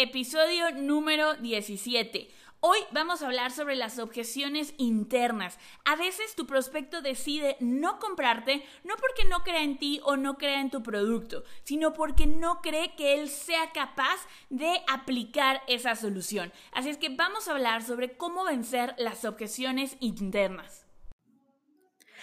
episodio número 17. Hoy vamos a hablar sobre las objeciones internas. A veces tu prospecto decide no comprarte no porque no crea en ti o no crea en tu producto, sino porque no cree que él sea capaz de aplicar esa solución. Así es que vamos a hablar sobre cómo vencer las objeciones internas.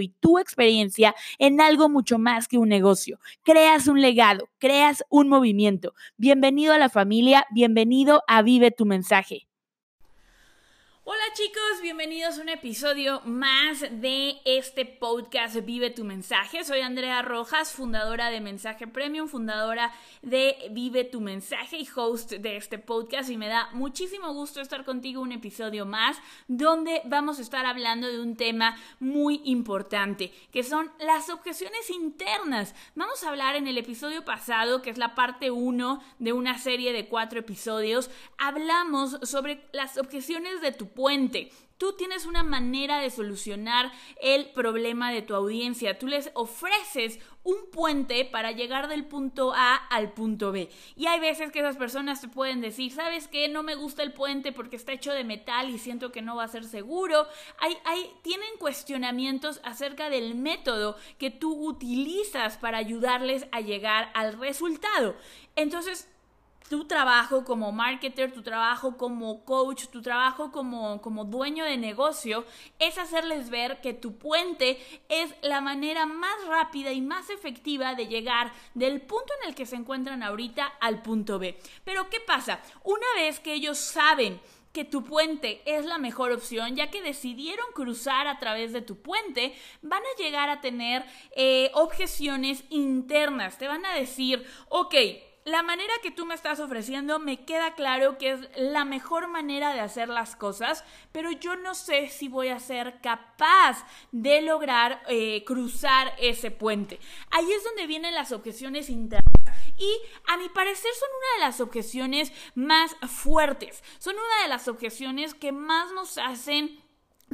y tu experiencia en algo mucho más que un negocio. Creas un legado, creas un movimiento. Bienvenido a la familia, bienvenido a Vive tu mensaje. Hola chicos, bienvenidos a un episodio más de este podcast Vive tu mensaje. Soy Andrea Rojas, fundadora de Mensaje Premium, fundadora de Vive tu mensaje y host de este podcast y me da muchísimo gusto estar contigo un episodio más donde vamos a estar hablando de un tema muy importante, que son las objeciones internas. Vamos a hablar en el episodio pasado, que es la parte 1 de una serie de cuatro episodios, hablamos sobre las objeciones de tu puente. Tú tienes una manera de solucionar el problema de tu audiencia. Tú les ofreces un puente para llegar del punto A al punto B. Y hay veces que esas personas te pueden decir, ¿sabes qué? No me gusta el puente porque está hecho de metal y siento que no va a ser seguro. Tienen cuestionamientos acerca del método que tú utilizas para ayudarles a llegar al resultado. Entonces, tu trabajo como marketer, tu trabajo como coach, tu trabajo como, como dueño de negocio es hacerles ver que tu puente es la manera más rápida y más efectiva de llegar del punto en el que se encuentran ahorita al punto B. Pero ¿qué pasa? Una vez que ellos saben que tu puente es la mejor opción, ya que decidieron cruzar a través de tu puente, van a llegar a tener eh, objeciones internas. Te van a decir, ok, la manera que tú me estás ofreciendo me queda claro que es la mejor manera de hacer las cosas, pero yo no sé si voy a ser capaz de lograr eh, cruzar ese puente. Ahí es donde vienen las objeciones internas y a mi parecer son una de las objeciones más fuertes, son una de las objeciones que más nos hacen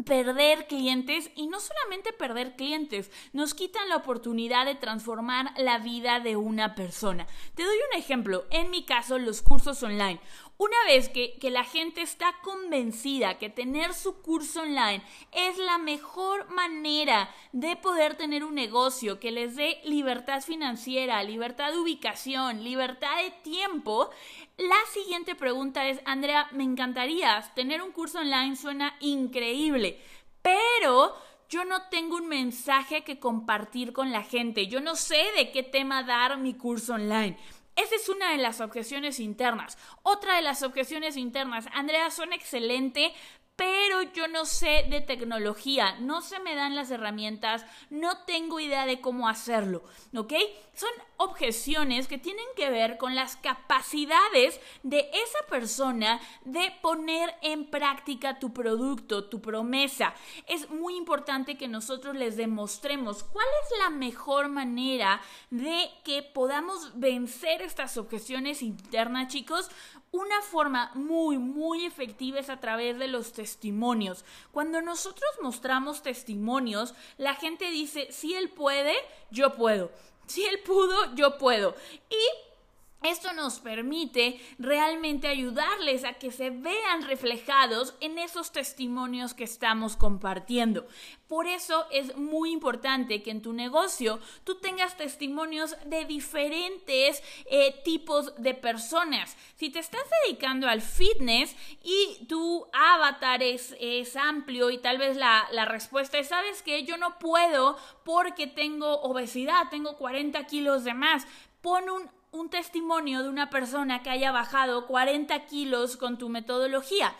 perder clientes y no solamente perder clientes, nos quitan la oportunidad de transformar la vida de una persona. Te doy un ejemplo, en mi caso los cursos online. Una vez que, la gente está convencida que tener su curso online es la mejor manera de poder tener un negocio que les dé libertad financiera, libertad de ubicación, libertad de tiempo, la siguiente pregunta es, Andrea, me encantaría, tener un curso online suena increíble, pero yo no tengo un mensaje que compartir con la gente, yo no sé de qué tema dar mi curso online. Esa es una de las objeciones internas. Otra de las objeciones internas, Andrea, son excelente, pero yo no sé de tecnología, no se me dan las herramientas, no tengo idea de cómo hacerlo, ¿ok? Son objeciones que tienen que ver con las capacidades de esa persona de poner en práctica tu producto, tu promesa. Es muy importante que nosotros les demostremos cuál es la mejor manera de que podamos vencer estas objeciones internas, chicos. Una forma muy, muy efectiva es a través de los testimonios. Cuando nosotros mostramos testimonios, la gente dice, si él puede, yo puedo. Si él pudo, yo puedo. Y Esto nos permite realmente ayudarles a que se vean reflejados en esos testimonios que estamos compartiendo. Por eso es muy importante que en tu negocio tú tengas testimonios de diferentes eh, tipos de personas. Si te estás dedicando al fitness y tu avatar es, amplio y tal vez la, la respuesta es, ¿sabes qué? Yo no puedo porque tengo obesidad, tengo 40 kilos de más. Pon un un testimonio de una persona que haya bajado 40 kilos con tu metodología.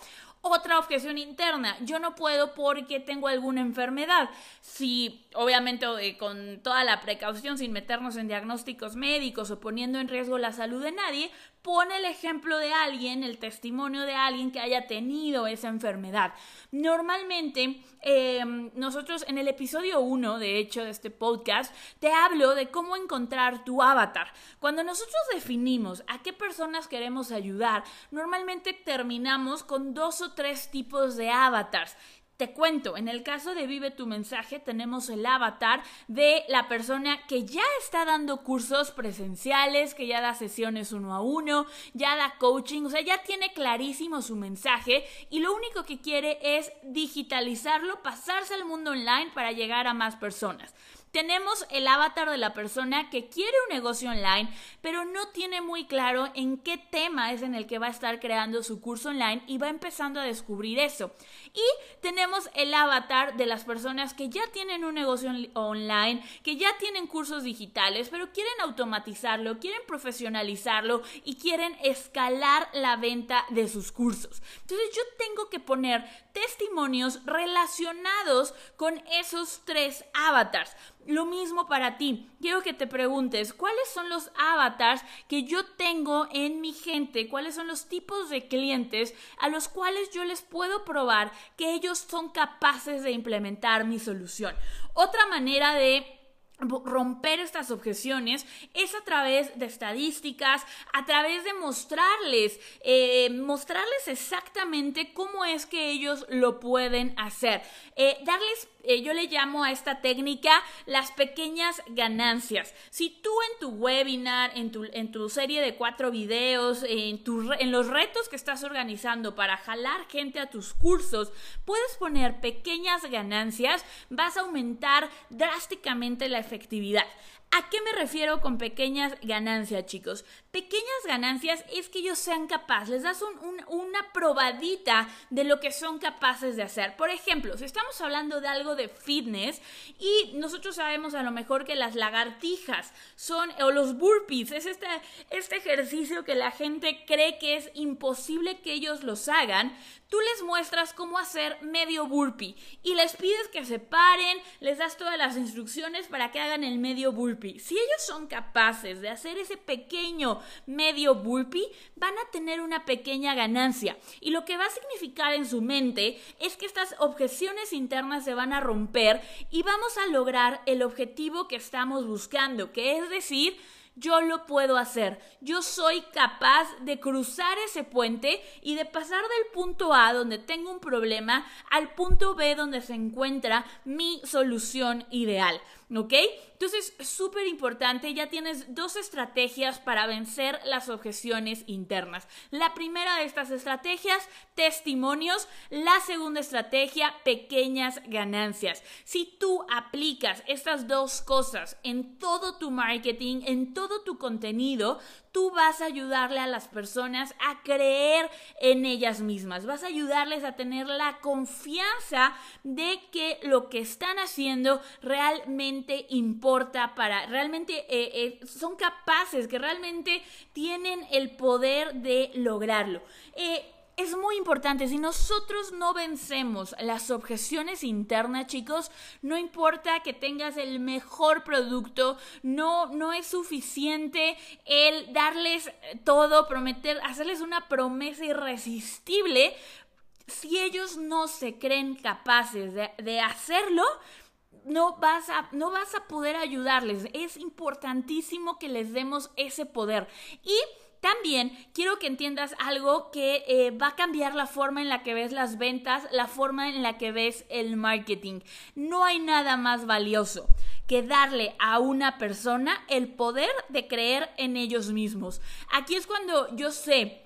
Otra objeción interna, yo no puedo porque tengo alguna enfermedad. Si, obviamente, eh, con toda la precaución, sin meternos en diagnósticos médicos o poniendo en riesgo la salud de nadie, pone el ejemplo de alguien, el testimonio de alguien que haya tenido esa enfermedad. Normalmente, em, nosotros en el episodio 1, de hecho, de este podcast, te hablo de cómo encontrar tu avatar. Cuando nosotros definimos a qué personas queremos ayudar, normalmente terminamos con dos o tres tipos de avatars. Te cuento, en el caso de Vive tu mensaje tenemos el avatar de la persona que ya está dando cursos presenciales, que ya da sesiones uno a uno, ya da coaching, o sea, ya tiene clarísimo su mensaje y lo único que quiere es digitalizarlo, pasarse al mundo online para llegar a más personas. Tenemos el avatar de la persona que quiere un negocio online, pero no tiene muy claro en qué tema es en el que va a estar creando su curso online y va empezando a descubrir eso. Y tenemos el avatar de las personas que ya tienen un negocio online, que ya tienen cursos digitales, pero quieren automatizarlo, quieren profesionalizarlo y quieren escalar la venta de sus cursos. Entonces yo tengo que poner testimonios relacionados con esos tres avatars. Lo mismo para ti. Quiero que te preguntes, ¿cuáles son los avatars que yo tengo en mi gente? ¿Cuáles son los tipos de clientes a los cuales yo les puedo probar que ellos son capaces de implementar mi solución? Otra manera de romper estas objeciones es a través de estadísticas, a través de mostrarles, eh, mostrarles exactamente cómo es que ellos lo pueden hacer, eh, darles eh, yo le llamo a esta técnica las pequeñas ganancias. Si tú en tu webinar, en tu, en tu serie de cuatro videos, en, tu, en los retos que estás organizando para jalar gente a tus cursos, puedes poner pequeñas ganancias, vas a aumentar drásticamente la efectividad. ¿A qué me refiero con pequeñas ganancias, chicos? Pequeñas ganancias es que ellos sean capaces, les das una probadita de lo que son capaces de hacer. Por ejemplo, si estamos hablando de algo de fitness y nosotros sabemos a lo mejor que las lagartijas son, o los burpees, es este, este ejercicio que la gente cree que es imposible que ellos los hagan, tú les muestras cómo hacer medio burpee y les pides que se paren, les das todas las instrucciones para que hagan el medio burpee. Si ellos son capaces de hacer ese pequeño medio burpee, van a tener una pequeña ganancia. Y lo que va a significar en su mente es que estas objeciones internas se van a romper y vamos a lograr el objetivo que estamos buscando, que es decir, yo lo puedo hacer. Yo soy capaz de cruzar ese puente y de pasar del punto A donde tengo un problema al punto B donde se encuentra mi solución ideal. ¿Ok? Entonces, súper importante, ya tienes dos estrategias para vencer las objeciones internas. La primera de estas estrategias, testimonios. La segunda estrategia, pequeñas ganancias. Si tú aplicas estas dos cosas en todo tu marketing, en todo tu contenido, tú vas a ayudarle a las personas a creer en ellas mismas, vas a ayudarles a tener la confianza de que lo que están haciendo realmente importa para, realmente eh, eh, son capaces, que realmente tienen el poder de lograrlo. Eh, es muy importante, si nosotros no vencemos las objeciones internas, chicos, no importa que tengas el mejor producto, no, no es suficiente el darles todo, prometer, hacerles una promesa irresistible. Si ellos no se creen capaces de, hacerlo, no vas, a, no vas a poder ayudarles. Es importantísimo que les demos ese poder. Y también quiero que entiendas algo que eh, va a cambiar la forma en la que ves las ventas, la forma en la que ves el marketing. No hay nada más valioso que darle a una persona el poder de creer en ellos mismos. Aquí es cuando yo sé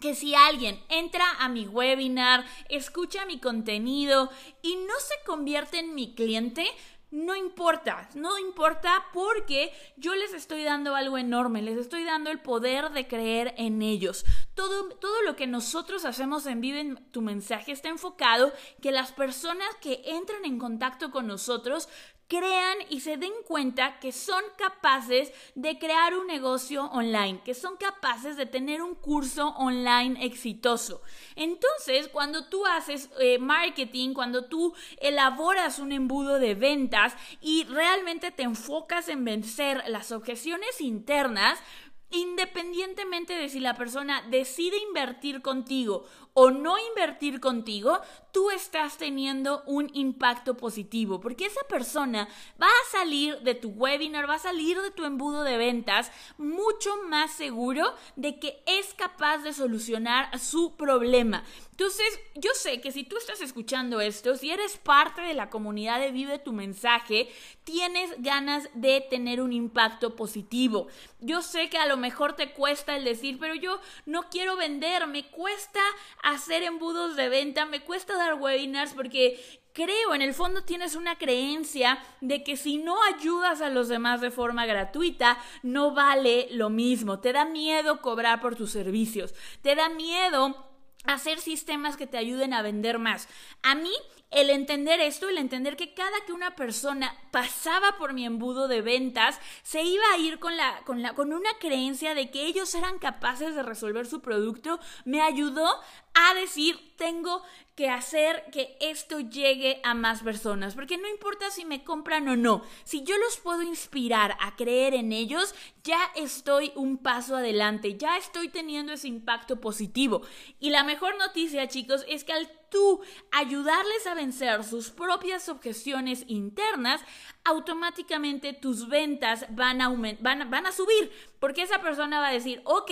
que si alguien entra a mi webinar, escucha mi contenido y no se convierte en mi cliente, no importa, no importa porque yo les estoy dando algo enorme, les estoy dando el poder de creer en ellos. Todo, todo lo que nosotros hacemos en Vive tu mensaje está enfocado que las personas que entran en contacto con nosotros crean y se den cuenta que son capaces de crear un negocio online, que son capaces de tener un curso online exitoso. Entonces, cuando tú haces eh, marketing, cuando tú elaboras un embudo de ventas y realmente te enfocas en vencer las objeciones internas, independientemente de si la persona decide invertir contigo o no invertir contigo, tú estás teniendo un impacto positivo, porque esa persona va a salir de tu webinar, va a salir de tu embudo de ventas mucho más seguro de que es capaz de solucionar su problema. Entonces, yo sé que si tú estás escuchando esto, si eres parte de la comunidad de Vive tu mensaje, tienes ganas de tener un impacto positivo. Yo sé que a lo mejor te cuesta el decir, pero yo no quiero vender, me cuesta hacer embudos de venta, me cuesta dar webinars porque creo, en el fondo tienes una creencia de que si no ayudas a los demás de forma gratuita, no vale lo mismo. Te da miedo cobrar por tus servicios. Te da miedo hacer sistemas que te ayuden a vender más. A mí el entender esto, el entender que cada que una persona pasaba por mi embudo de ventas, se iba a ir con, la, con, la, con una creencia de que ellos eran capaces de resolver su producto, me ayudó a decir, tengo que hacer que esto llegue a más personas, porque no importa si me compran o no, si yo los puedo inspirar a creer en ellos, ya estoy un paso adelante, ya estoy teniendo ese impacto positivo. Y la mejor noticia, chicos, es que al tú ayudarles a vencer sus propias objeciones internas, automáticamente tus ventas van a, van, van a subir, porque esa persona va a decir, ok,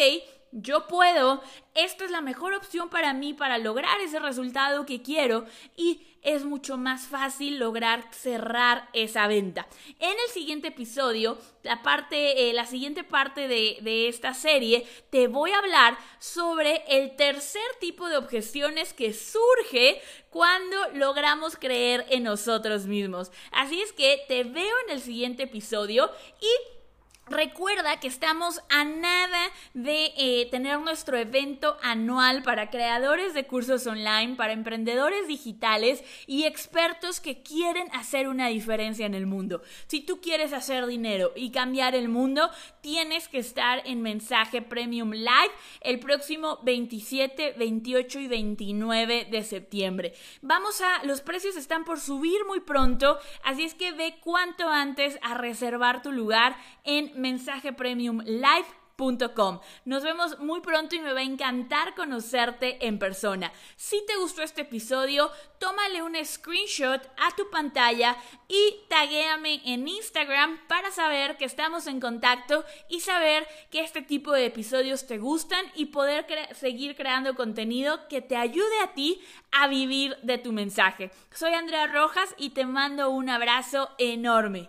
yo puedo, esta es la mejor opción para mí para lograr ese resultado que quiero y es mucho más fácil lograr cerrar esa venta. En el siguiente episodio, la, parte, eh, la siguiente parte de, de esta serie, te voy a hablar sobre el tercer tipo de objeciones que surge cuando logramos creer en nosotros mismos. Así es que te veo en el siguiente episodio y Recuerda que estamos a nada de eh, tener nuestro evento anual para creadores de cursos online, para emprendedores digitales y expertos que quieren hacer una diferencia en el mundo. Si tú quieres hacer dinero y cambiar el mundo, tienes que estar en Mensaje Premium Live el próximo 27, 28 y 29 de septiembre. Vamos a, los precios están por subir muy pronto, así es que ve cuanto antes a reservar tu lugar en mensajepremiumlive.com. Nos vemos muy pronto y me va a encantar conocerte en persona. Si te gustó este episodio, tómale un screenshot a tu pantalla y taguéame en Instagram para saber que estamos en contacto y saber que este tipo de episodios te gustan y poder seguir creando contenido que te ayude a ti a vivir de tu mensaje. Soy Andrea Rojas y te mando un abrazo enorme.